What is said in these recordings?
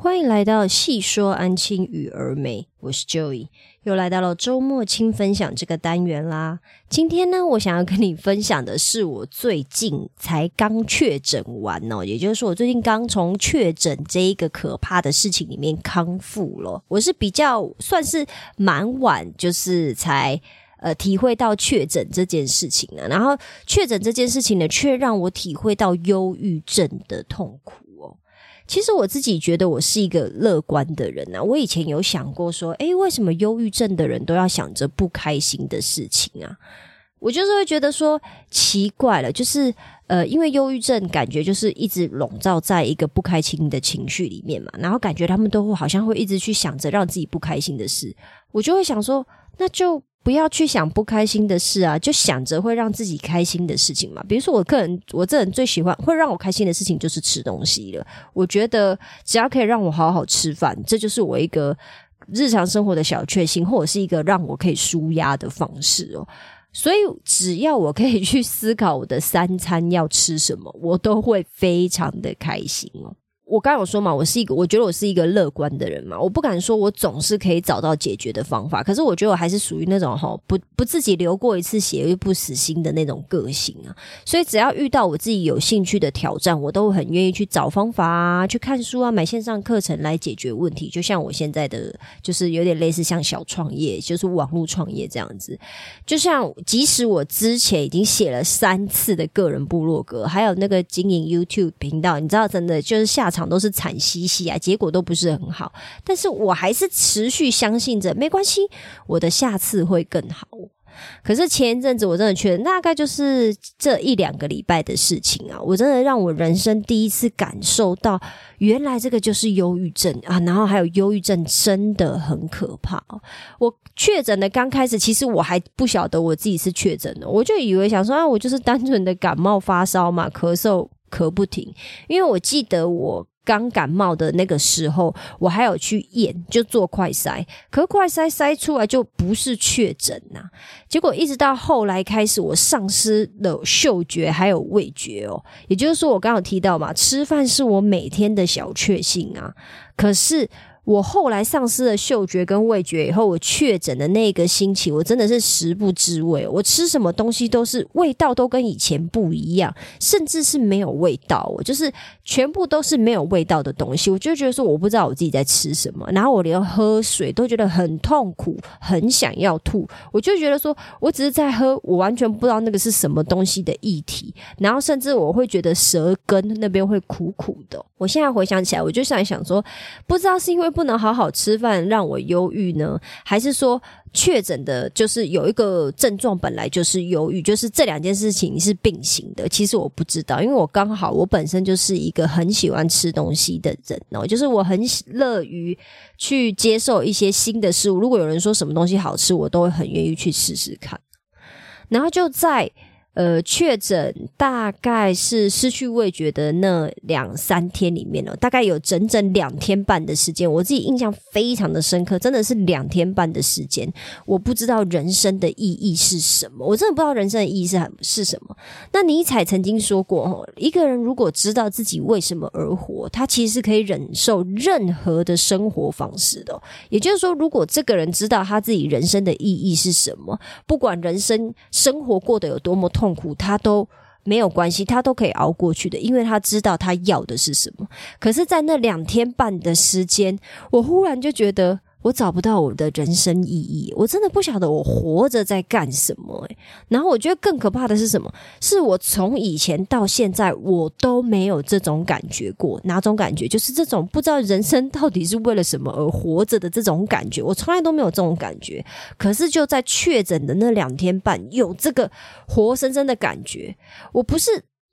欢迎来到细说安亲与儿美，我是 Joey，又来到了周末轻分享这个单元啦。今天呢，我想要跟你分享的是我最近才刚确诊完哦，也就是说我最近刚从确诊这一个可怕的事情里面康复了。我是比较算是蛮晚，就是才呃体会到确诊这件事情啊。然后确诊这件事情呢，却让我体会到忧郁症的痛苦。其实我自己觉得我是一个乐观的人呐。我以前有想过说，诶，为什么忧郁症的人都要想着不开心的事情啊？我就是会觉得说奇怪了，就是呃，因为忧郁症感觉就是一直笼罩在一个不开心的情绪里面嘛，然后感觉他们都会好像会一直去想着让自己不开心的事，我就会想说，那就。不要去想不开心的事啊，就想着会让自己开心的事情嘛。比如说，我个人，我这人最喜欢会让我开心的事情就是吃东西了。我觉得只要可以让我好好吃饭，这就是我一个日常生活的小确幸，或者是一个让我可以舒压的方式哦。所以，只要我可以去思考我的三餐要吃什么，我都会非常的开心哦。我刚有说嘛，我是一个，我觉得我是一个乐观的人嘛。我不敢说我总是可以找到解决的方法，可是我觉得我还是属于那种哈不不自己流过一次血又不死心的那种个性啊。所以只要遇到我自己有兴趣的挑战，我都很愿意去找方法啊，去看书啊，买线上课程来解决问题。就像我现在的，就是有点类似像小创业，就是网络创业这样子。就像即使我之前已经写了三次的个人部落格，还有那个经营 YouTube 频道，你知道，真的就是下场。场都是惨兮兮啊，结果都不是很好，但是我还是持续相信着，没关系，我的下次会更好。可是前一阵子我真的觉得，大概就是这一两个礼拜的事情啊，我真的让我人生第一次感受到，原来这个就是忧郁症啊，然后还有忧郁症真的很可怕。我确诊的刚开始，其实我还不晓得我自己是确诊的，我就以为想说啊，我就是单纯的感冒发烧嘛，咳嗽。咳不停，因为我记得我刚感冒的那个时候，我还有去验，就做快筛，可快筛筛出来就不是确诊呐。结果一直到后来开始，我丧失了嗅觉还有味觉哦，也就是说，我刚刚提到嘛，吃饭是我每天的小确幸啊，可是。我后来丧失了嗅觉跟味觉以后，我确诊的那个星期，我真的是食不知味。我吃什么东西都是味道都跟以前不一样，甚至是没有味道。我就是全部都是没有味道的东西，我就觉得说我不知道我自己在吃什么。然后我连喝水都觉得很痛苦，很想要吐。我就觉得说我只是在喝，我完全不知道那个是什么东西的液体。然后甚至我会觉得舌根那边会苦苦的。我现在回想起来，我就想想说，不知道是因为。不能好好吃饭让我忧郁呢，还是说确诊的就是有一个症状本来就是忧郁，就是这两件事情是并行的？其实我不知道，因为我刚好我本身就是一个很喜欢吃东西的人哦，就是我很乐于去接受一些新的事物。如果有人说什么东西好吃，我都会很愿意去试试看。然后就在。呃，确诊大概是失去味觉的那两三天里面呢，大概有整整两天半的时间，我自己印象非常的深刻，真的是两天半的时间，我不知道人生的意义是什么，我真的不知道人生的意义是是什么。那尼采曾经说过，一个人如果知道自己为什么而活，他其实可以忍受任何的生活方式的。也就是说，如果这个人知道他自己人生的意义是什么，不管人生生活过得有多么痛。痛苦他都没有关系，他都可以熬过去的，因为他知道他要的是什么。可是，在那两天半的时间，我忽然就觉得。我找不到我的人生意义，我真的不晓得我活着在干什么然后我觉得更可怕的是什么？是我从以前到现在，我都没有这种感觉过。哪种感觉？就是这种不知道人生到底是为了什么而活着的这种感觉。我从来都没有这种感觉。可是就在确诊的那两天半，有这个活生生的感觉。我不是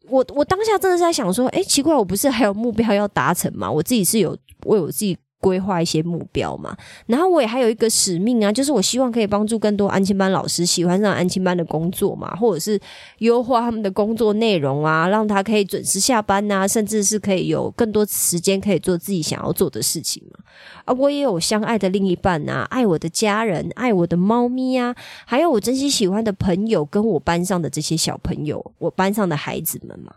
我，我当下真的是在想说，哎，奇怪，我不是还有目标要达成吗？我自己是有为我自己。规划一些目标嘛，然后我也还有一个使命啊，就是我希望可以帮助更多安亲班老师喜欢上安亲班的工作嘛，或者是优化他们的工作内容啊，让他可以准时下班呐，甚至是可以有更多时间可以做自己想要做的事情嘛。啊，我也有相爱的另一半啊，爱我的家人，爱我的猫咪啊，还有我真心喜欢的朋友，跟我班上的这些小朋友，我班上的孩子们嘛。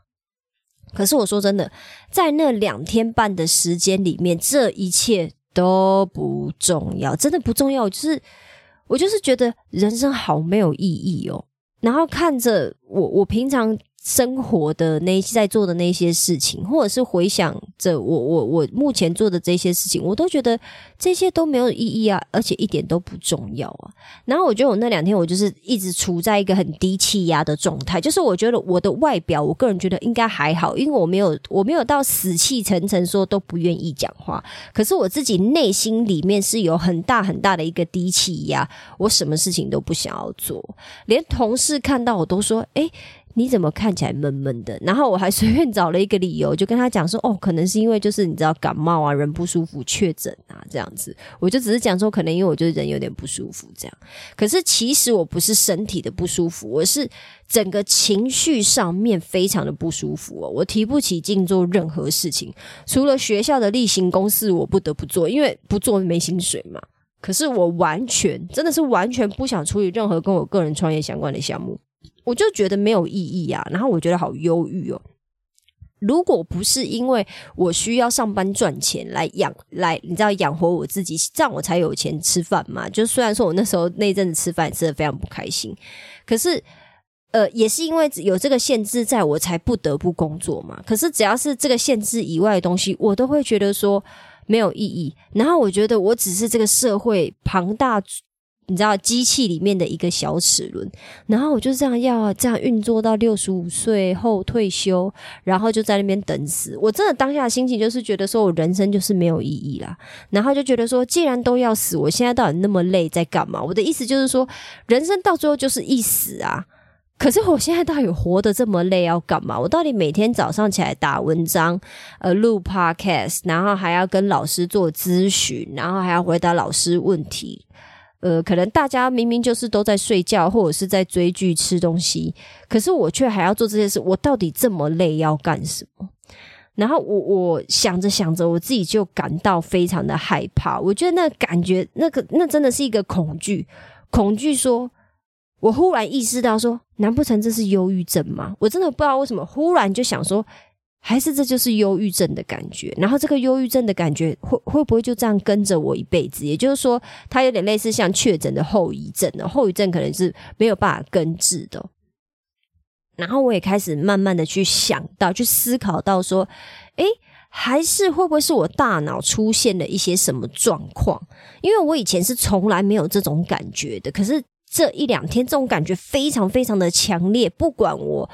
可是我说真的，在那两天半的时间里面，这一切都不重要，真的不重要。就是我就是觉得人生好没有意义哦。然后看着我，我平常。生活的那在做的那些事情，或者是回想着我我我目前做的这些事情，我都觉得这些都没有意义啊，而且一点都不重要啊。然后我觉得我那两天我就是一直处在一个很低气压的状态，就是我觉得我的外表，我个人觉得应该还好，因为我没有我没有到死气沉沉说都不愿意讲话，可是我自己内心里面是有很大很大的一个低气压，我什么事情都不想要做，连同事看到我都说，哎。你怎么看起来闷闷的？然后我还随便找了一个理由，就跟他讲说：“哦，可能是因为就是你知道感冒啊，人不舒服，确诊啊这样子。”我就只是讲说，可能因为我觉得人有点不舒服这样。可是其实我不是身体的不舒服，我是整个情绪上面非常的不舒服哦。我提不起劲做任何事情，除了学校的例行公事我不得不做，因为不做没薪水嘛。可是我完全真的是完全不想处理任何跟我个人创业相关的项目。我就觉得没有意义啊，然后我觉得好忧郁哦。如果不是因为我需要上班赚钱来养来，你知道养活我自己，这样我才有钱吃饭嘛。就虽然说我那时候那阵子吃饭吃的非常不开心，可是呃，也是因为有这个限制，在我才不得不工作嘛。可是只要是这个限制以外的东西，我都会觉得说没有意义。然后我觉得我只是这个社会庞大。你知道机器里面的一个小齿轮，然后我就这样要这样运作到六十五岁后退休，然后就在那边等死。我真的当下的心情就是觉得说我人生就是没有意义啦，然后就觉得说既然都要死，我现在到底那么累在干嘛？我的意思就是说，人生到最后就是一死啊。可是我现在到底活得这么累要干嘛？我到底每天早上起来打文章，呃，录 podcast，然后还要跟老师做咨询，然后还要回答老师问题。呃，可能大家明明就是都在睡觉，或者是在追剧、吃东西，可是我却还要做这些事。我到底这么累要干什么？然后我我想着想着，我自己就感到非常的害怕。我觉得那感觉，那个那真的是一个恐惧，恐惧。说，我忽然意识到，说，难不成这是忧郁症吗？我真的不知道为什么，忽然就想说。还是这就是忧郁症的感觉，然后这个忧郁症的感觉会会不会就这样跟着我一辈子？也就是说，它有点类似像确诊的后遗症的后遗症，可能是没有办法根治的。然后我也开始慢慢的去想到，去思考到说，诶，还是会不会是我大脑出现了一些什么状况？因为我以前是从来没有这种感觉的，可是这一两天这种感觉非常非常的强烈，不管我。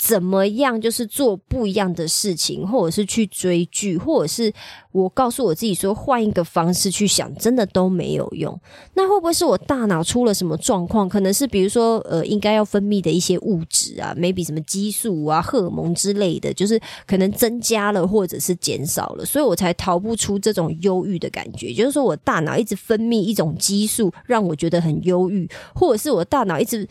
怎么样？就是做不一样的事情，或者是去追剧，或者是我告诉我自己说换一个方式去想，真的都没有用。那会不会是我大脑出了什么状况？可能是比如说，呃，应该要分泌的一些物质啊，maybe 什么激素啊、荷尔蒙之类的，就是可能增加了或者是减少了，所以我才逃不出这种忧郁的感觉。就是说我大脑一直分泌一种激素，让我觉得很忧郁，或者是我大脑一直。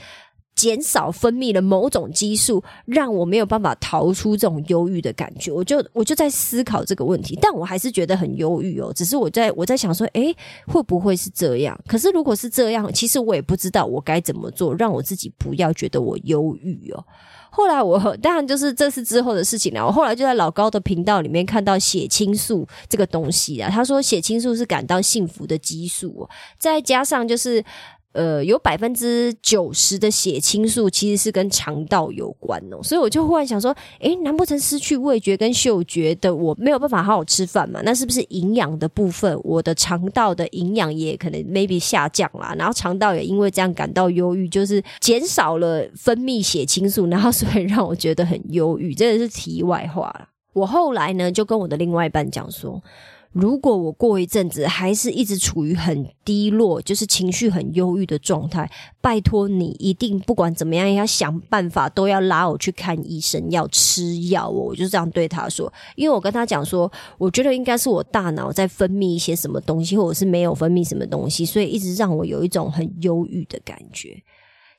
减少分泌了某种激素，让我没有办法逃出这种忧郁的感觉。我就我就在思考这个问题，但我还是觉得很忧郁哦。只是我在我在想说，诶，会不会是这样？可是如果是这样，其实我也不知道我该怎么做，让我自己不要觉得我忧郁哦。后来我当然就是这是之后的事情了。我后来就在老高的频道里面看到血清素这个东西啊，他说血清素是感到幸福的激素，再加上就是。呃，有百分之九十的血清素其实是跟肠道有关哦，所以我就忽然想说，诶，难不成失去味觉跟嗅觉的我没有办法好好吃饭嘛？那是不是营养的部分，我的肠道的营养也可能 maybe 下降啦？然后肠道也因为这样感到忧郁，就是减少了分泌血清素，然后所以让我觉得很忧郁，真的是题外话了。我后来呢，就跟我的另外一半讲说。如果我过一阵子还是一直处于很低落，就是情绪很忧郁的状态，拜托你一定不管怎么样，要想办法都要拉我去看医生，要吃药哦。我就这样对他说，因为我跟他讲说，我觉得应该是我大脑在分泌一些什么东西，或者是没有分泌什么东西，所以一直让我有一种很忧郁的感觉。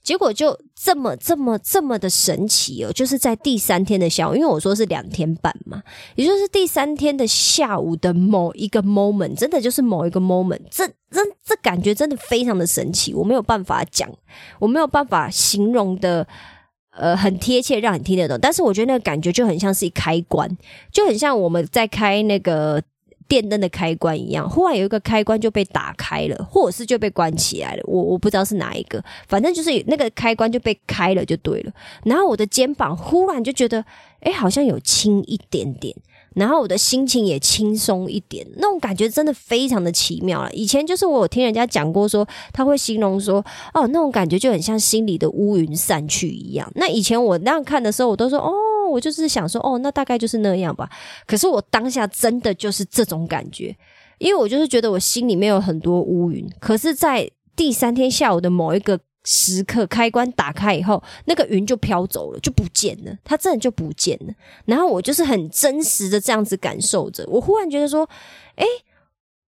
结果就这么这么这么的神奇哦！就是在第三天的下午，因为我说是两天半嘛，也就是第三天的下午的某一个 moment，真的就是某一个 moment，这这这感觉真的非常的神奇，我没有办法讲，我没有办法形容的呃很贴切，让你听得懂。但是我觉得那个感觉就很像是一开关，就很像我们在开那个。电灯的开关一样，忽然有一个开关就被打开了，或者是就被关起来了。我我不知道是哪一个，反正就是那个开关就被开了就对了。然后我的肩膀忽然就觉得，哎，好像有轻一点点，然后我的心情也轻松一点，那种感觉真的非常的奇妙了。以前就是我有听人家讲过，说他会形容说，哦，那种感觉就很像心里的乌云散去一样。那以前我那样看的时候，我都说，哦。我就是想说，哦，那大概就是那样吧。可是我当下真的就是这种感觉，因为我就是觉得我心里面有很多乌云。可是，在第三天下午的某一个时刻，开关打开以后，那个云就飘走了，就不见了，它真的就不见了。然后我就是很真实的这样子感受着，我忽然觉得说，哎。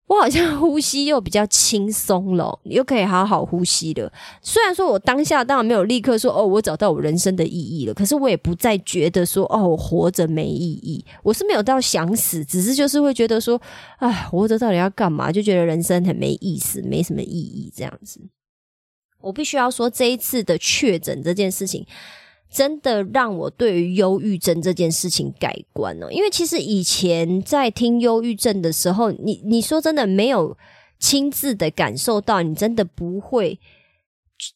我好像呼吸又比较轻松了，又可以好好呼吸了。虽然说我当下当然没有立刻说哦，我找到我人生的意义了，可是我也不再觉得说哦，我活着没意义。我是没有到想死，只是就是会觉得说，哎，活着到底要干嘛？就觉得人生很没意思，没什么意义这样子。我必须要说，这一次的确诊这件事情。真的让我对于忧郁症这件事情改观了，因为其实以前在听忧郁症的时候，你你说真的没有亲自的感受到，你真的不会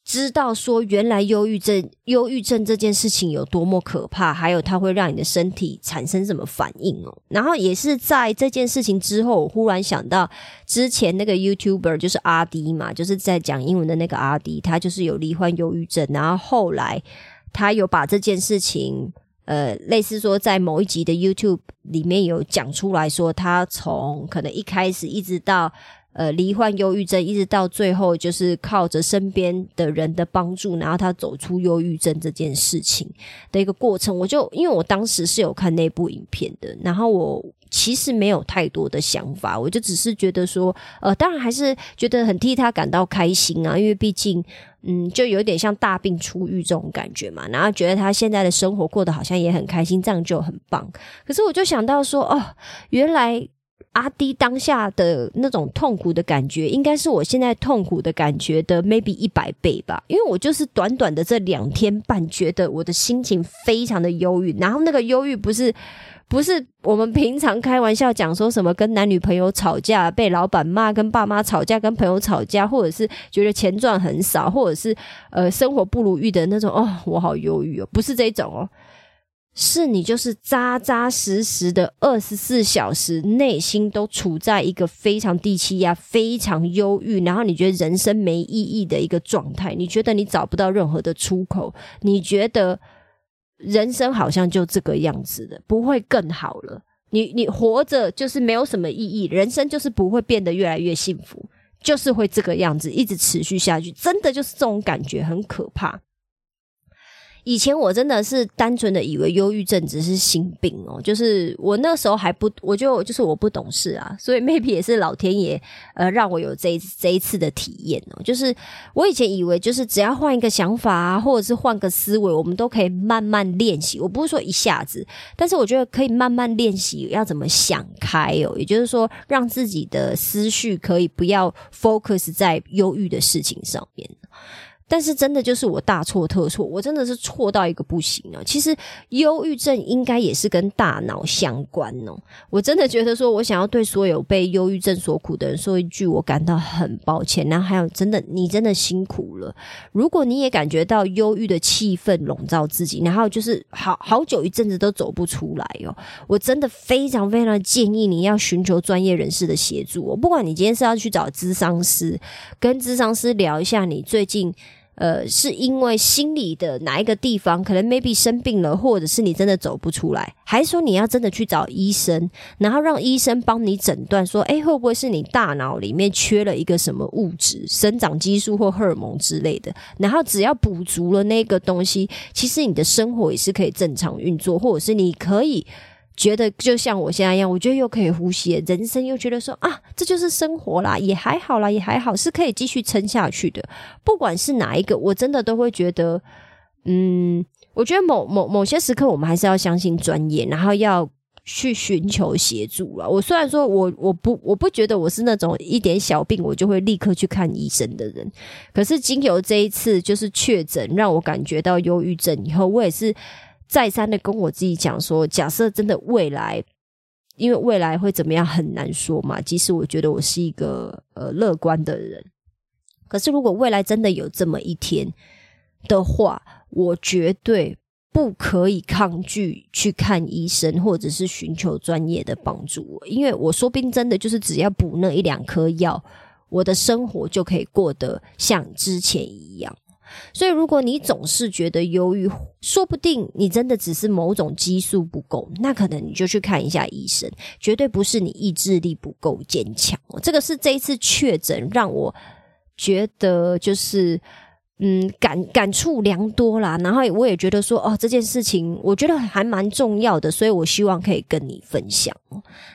知道说原来忧郁症忧郁症这件事情有多么可怕，还有它会让你的身体产生什么反应哦。然后也是在这件事情之后，我忽然想到之前那个 YouTuber 就是阿迪嘛，就是在讲英文的那个阿迪，他就是有罹患忧郁症，然后后来。他有把这件事情，呃，类似说在某一集的 YouTube 里面有讲出来说，他从可能一开始一直到呃罹患忧郁症，一直到最后就是靠着身边的人的帮助，然后他走出忧郁症这件事情的一个过程。我就因为我当时是有看那部影片的，然后我。其实没有太多的想法，我就只是觉得说，呃，当然还是觉得很替他感到开心啊，因为毕竟，嗯，就有点像大病初愈这种感觉嘛。然后觉得他现在的生活过得好像也很开心，这样就很棒。可是我就想到说，哦，原来阿弟当下的那种痛苦的感觉，应该是我现在痛苦的感觉的 maybe 一百倍吧。因为我就是短短的这两天半，觉得我的心情非常的忧郁，然后那个忧郁不是。不是我们平常开玩笑讲说什么跟男女朋友吵架被老板骂，跟爸妈吵架跟朋友吵架，或者是觉得钱赚很少，或者是呃生活不如意的那种哦，我好忧郁哦，不是这种哦，是你就是扎扎实实的二十四小时内心都处在一个非常低气压、非常忧郁，然后你觉得人生没意义的一个状态，你觉得你找不到任何的出口，你觉得。人生好像就这个样子的，不会更好了。你你活着就是没有什么意义，人生就是不会变得越来越幸福，就是会这个样子一直持续下去。真的就是这种感觉很可怕。以前我真的是单纯的以为忧郁症只是心病哦，就是我那时候还不，我就就是我不懂事啊，所以 maybe 也是老天爷呃让我有这这一次的体验哦，就是我以前以为就是只要换一个想法啊，或者是换个思维，我们都可以慢慢练习。我不是说一下子，但是我觉得可以慢慢练习要怎么想开哦，也就是说让自己的思绪可以不要 focus 在忧郁的事情上面。但是真的就是我大错特错，我真的是错到一个不行了。其实忧郁症应该也是跟大脑相关哦。我真的觉得说，我想要对所有被忧郁症所苦的人说一句，我感到很抱歉。然后还有，真的你真的辛苦了。如果你也感觉到忧郁的气氛笼罩自己，然后就是好好久一阵子都走不出来哦，我真的非常非常建议你要寻求专业人士的协助。我不管你今天是要去找咨商师，跟咨商师聊一下你最近。呃，是因为心理的哪一个地方可能 maybe 生病了，或者是你真的走不出来，还是说你要真的去找医生，然后让医生帮你诊断，说，哎，会不会是你大脑里面缺了一个什么物质，生长激素或荷尔蒙之类的？然后只要补足了那个东西，其实你的生活也是可以正常运作，或者是你可以。觉得就像我现在一样，我觉得又可以呼吸，人生又觉得说啊，这就是生活啦，也还好啦，也还好，是可以继续撑下去的。不管是哪一个，我真的都会觉得，嗯，我觉得某某某些时刻，我们还是要相信专业，然后要。去寻求协助了。我虽然说我我不我不觉得我是那种一点小病我就会立刻去看医生的人，可是经由这一次就是确诊，让我感觉到忧郁症以后，我也是再三的跟我自己讲说，假设真的未来，因为未来会怎么样很难说嘛。即使我觉得我是一个呃乐观的人，可是如果未来真的有这么一天的话，我绝对。不可以抗拒去看医生，或者是寻求专业的帮助，因为我说不定真的就是只要补那一两颗药，我的生活就可以过得像之前一样。所以，如果你总是觉得忧郁，说不定你真的只是某种激素不够，那可能你就去看一下医生，绝对不是你意志力不够坚强。这个是这一次确诊让我觉得就是。嗯，感感触良多啦。然后我也觉得说，哦，这件事情我觉得还蛮重要的，所以我希望可以跟你分享。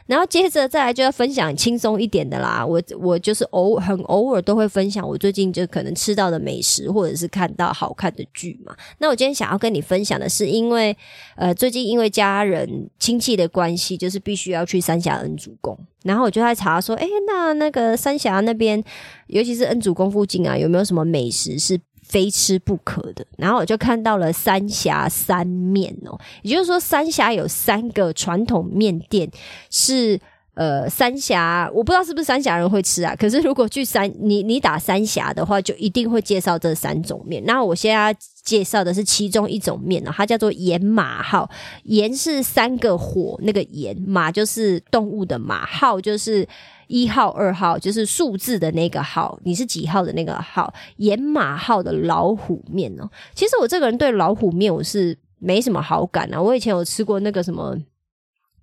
然后接着再来就要分享轻松一点的啦。我我就是偶很偶尔都会分享我最近就可能吃到的美食，或者是看到好看的剧嘛。那我今天想要跟你分享的是，因为呃最近因为家人亲戚的关系，就是必须要去三峡恩主公。然后我就在查说，哎，那那个三峡那边，尤其是恩主公附近啊，有没有什么美食是？非吃不可的，然后我就看到了三峡三面哦，也就是说三峡有三个传统面店是呃三峡，我不知道是不是三峡人会吃啊。可是如果去三你你打三峡的话，就一定会介绍这三种面。那我现在介绍的是其中一种面呢，它叫做盐马号，盐是三个火那个盐，马就是动物的马，号就是。一号、二号就是数字的那个号，你是几号的那个号？盐马号的老虎面哦。其实我这个人对老虎面我是没什么好感啊。我以前有吃过那个什么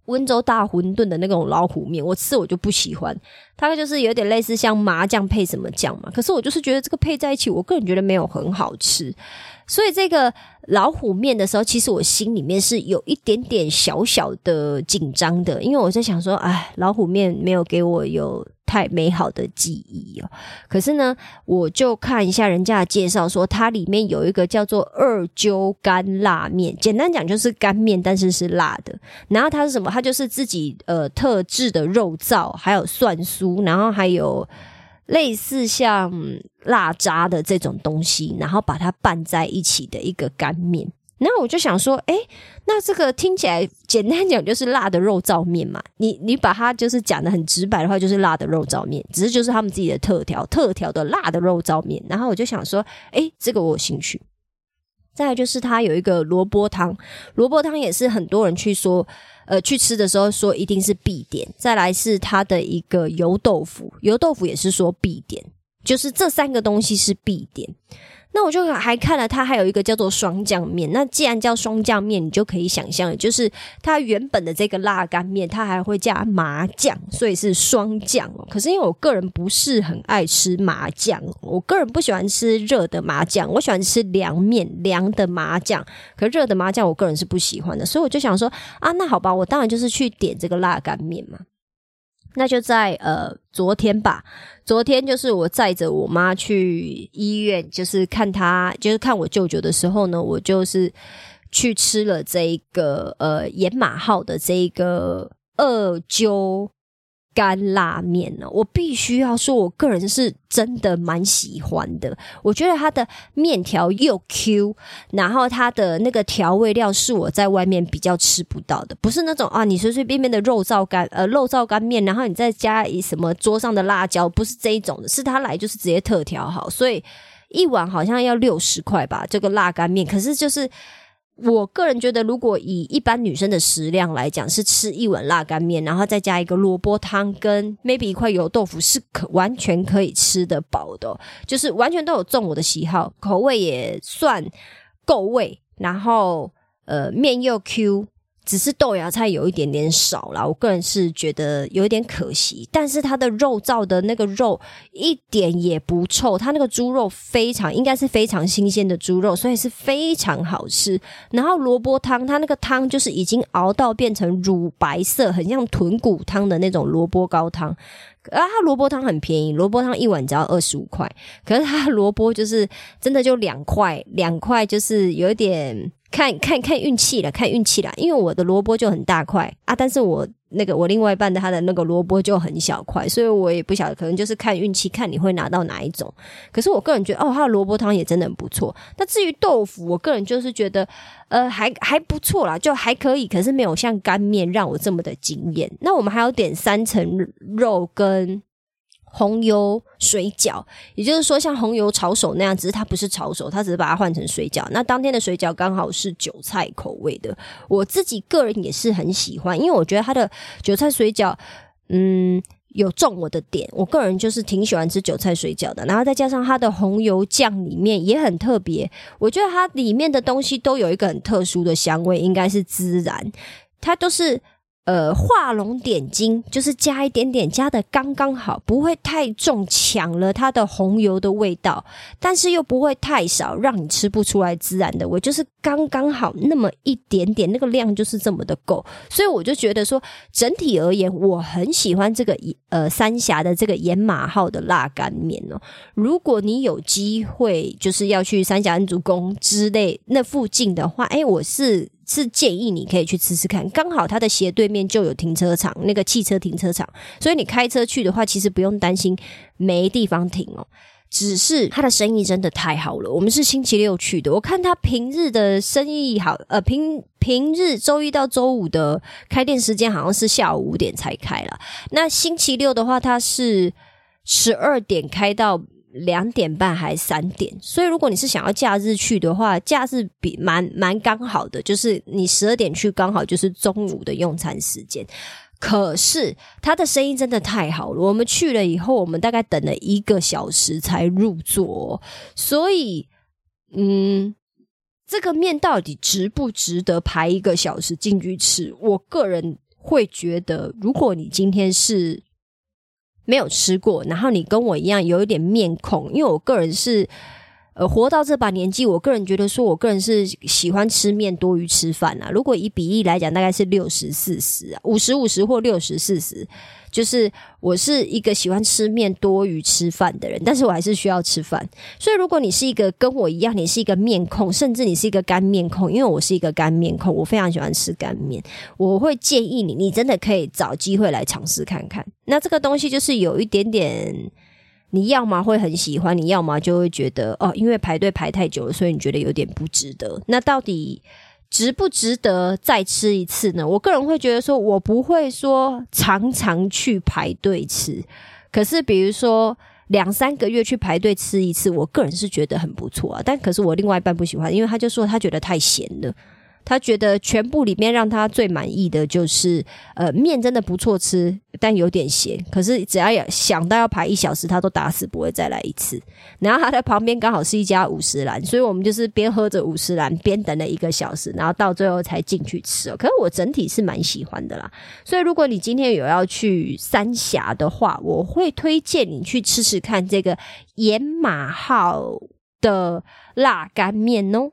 温州大馄饨的那种老虎面，我吃我就不喜欢。它就是有点类似像麻酱配什么酱嘛。可是我就是觉得这个配在一起，我个人觉得没有很好吃。所以这个老虎面的时候，其实我心里面是有一点点小小的紧张的，因为我在想说，哎，老虎面没有给我有太美好的记忆哦。可是呢，我就看一下人家的介绍，说它里面有一个叫做二鸠干辣面，简单讲就是干面，但是是辣的。然后它是什么？它就是自己呃特制的肉燥，还有蒜酥，然后还有。类似像辣渣的这种东西，然后把它拌在一起的一个干面。那我就想说，哎，那这个听起来简单讲就是辣的肉燥面嘛。你你把它就是讲的很直白的话，就是辣的肉燥面，只是就是他们自己的特调，特调的辣的肉燥面。然后我就想说，哎，这个我有兴趣。再来就是它有一个萝卜汤，萝卜汤也是很多人去说。呃，去吃的时候说一定是必点，再来是它的一个油豆腐，油豆腐也是说必点，就是这三个东西是必点。那我就还看了，它还有一个叫做双酱面。那既然叫双酱面，你就可以想象，就是它原本的这个辣干面，它还会加麻酱，所以是双酱。可是因为我个人不是很爱吃麻酱，我个人不喜欢吃热的麻酱，我喜欢吃凉面凉的麻酱。可热的麻酱，我个人是不喜欢的，所以我就想说啊，那好吧，我当然就是去点这个辣干面嘛。那就在呃昨天吧，昨天就是我载着我妈去医院，就是看她，就是看我舅舅的时候呢，我就是去吃了这一个呃野马号的这一个二灸。干辣面呢，我必须要说，我个人是真的蛮喜欢的。我觉得它的面条又 Q，然后它的那个调味料是我在外面比较吃不到的，不是那种啊，你随随便便的肉燥干呃肉燥干面，然后你再加一什么桌上的辣椒，不是这一种的，是它来就是直接特调好，所以一碗好像要六十块吧，这个辣干面，可是就是。我个人觉得，如果以一般女生的食量来讲，是吃一碗辣干面，然后再加一个萝卜汤，跟 maybe 一块油豆腐，是可完全可以吃得饱的，就是完全都有中我的喜好，口味也算够味，然后呃面又 Q。只是豆芽菜有一点点少啦，我个人是觉得有一点可惜。但是它的肉燥的那个肉一点也不臭，它那个猪肉非常应该是非常新鲜的猪肉，所以是非常好吃。然后萝卜汤，它那个汤就是已经熬到变成乳白色，很像豚骨汤的那种萝卜高汤。啊，它萝卜汤很便宜，萝卜汤一碗只要二十五块。可是它萝卜就是真的就两块，两块就是有一点。看看看运气了，看运气了。因为我的萝卜就很大块啊，但是我那个我另外一半的他的那个萝卜就很小块，所以我也不晓得，可能就是看运气，看你会拿到哪一种。可是我个人觉得，哦，他的萝卜汤也真的很不错。那至于豆腐，我个人就是觉得，呃，还还不错啦，就还可以，可是没有像干面让我这么的惊艳。那我们还要点三层肉跟。红油水饺，也就是说像红油炒手那样，只是它不是炒手，它只是把它换成水饺。那当天的水饺刚好是韭菜口味的，我自己个人也是很喜欢，因为我觉得它的韭菜水饺，嗯，有中我的点。我个人就是挺喜欢吃韭菜水饺的，然后再加上它的红油酱里面也很特别，我觉得它里面的东西都有一个很特殊的香味，应该是孜然，它都是。呃，画龙点睛，就是加一点点，加的刚刚好，不会太重，抢了它的红油的味道，但是又不会太少，让你吃不出来孜然的味，就是刚刚好那么一点点，那个量就是这么的够，所以我就觉得说，整体而言，我很喜欢这个呃三峡的这个盐马号的辣干面哦。如果你有机会，就是要去三峡恩主宫之类那附近的话，哎，我是。是建议你可以去吃吃看，刚好它的斜对面就有停车场，那个汽车停车场，所以你开车去的话，其实不用担心没地方停哦。只是 他的生意真的太好了，我们是星期六去的，我看他平日的生意好，呃，平平日周一到周五的开店时间好像是下午五点才开了，那星期六的话，它是十二点开到。两点半还三点，所以如果你是想要假日去的话，假日比蛮蛮刚好的，就是你十二点去刚好就是中午的用餐时间。可是他的生意真的太好了，我们去了以后，我们大概等了一个小时才入座，所以嗯，这个面到底值不值得排一个小时进去吃？我个人会觉得，如果你今天是。没有吃过，然后你跟我一样有一点面孔，因为我个人是，呃，活到这把年纪，我个人觉得说，我个人是喜欢吃面多于吃饭啊。如果以比例来讲，大概是六十四十啊，五十五十或六十四十。就是我是一个喜欢吃面多于吃饭的人，但是我还是需要吃饭。所以如果你是一个跟我一样，你是一个面控，甚至你是一个干面控，因为我是一个干面控，我非常喜欢吃干面，我会建议你，你真的可以找机会来尝试看看。那这个东西就是有一点点，你要么会很喜欢，你要么就会觉得哦，因为排队排太久了，所以你觉得有点不值得。那到底？值不值得再吃一次呢？我个人会觉得说，我不会说常常去排队吃，可是比如说两三个月去排队吃一次，我个人是觉得很不错啊。但可是我另外一半不喜欢，因为他就说他觉得太咸了。他觉得全部里面让他最满意的就是，呃，面真的不错吃，但有点咸。可是只要有想到要排一小时，他都打死不会再来一次。然后他在旁边刚好是一家五十兰，所以我们就是边喝着五十兰边等了一个小时，然后到最后才进去吃。可是我整体是蛮喜欢的啦。所以如果你今天有要去三峡的话，我会推荐你去吃吃看这个盐马号的辣干面哦。